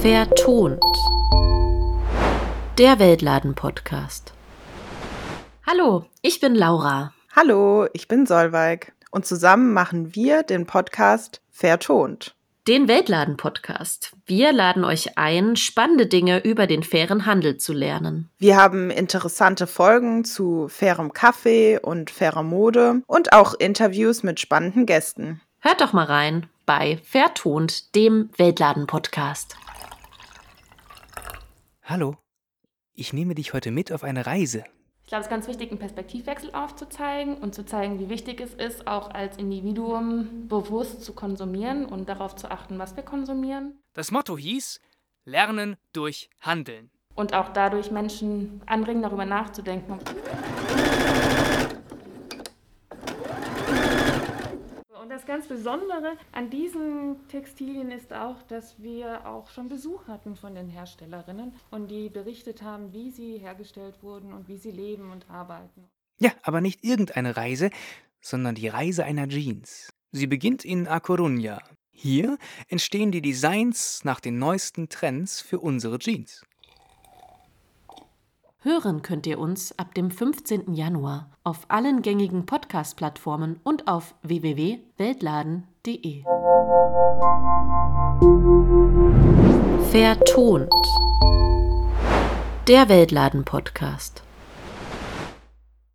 Vertont. Der Weltladen-Podcast. Hallo, ich bin Laura. Hallo, ich bin Solveig. Und zusammen machen wir den Podcast Vertont. Den Weltladen-Podcast. Wir laden euch ein, spannende Dinge über den fairen Handel zu lernen. Wir haben interessante Folgen zu fairem Kaffee und fairer Mode und auch Interviews mit spannenden Gästen. Hört doch mal rein bei Vertont, dem Weltladen-Podcast. Hallo, ich nehme dich heute mit auf eine Reise. Ich glaube, es ist ganz wichtig, einen Perspektivwechsel aufzuzeigen und zu zeigen, wie wichtig es ist, auch als Individuum bewusst zu konsumieren und darauf zu achten, was wir konsumieren. Das Motto hieß Lernen durch Handeln. Und auch dadurch Menschen anregen, darüber nachzudenken. Das ganz Besondere an diesen Textilien ist auch, dass wir auch schon Besuch hatten von den Herstellerinnen und die berichtet haben, wie sie hergestellt wurden und wie sie leben und arbeiten. Ja, aber nicht irgendeine Reise, sondern die Reise einer Jeans. Sie beginnt in A Coruña. Hier entstehen die Designs nach den neuesten Trends für unsere Jeans. Hören könnt ihr uns ab dem 15. Januar auf allen gängigen Podcast-Plattformen und auf www.weltladen.de. Vertont. Der Weltladen-Podcast.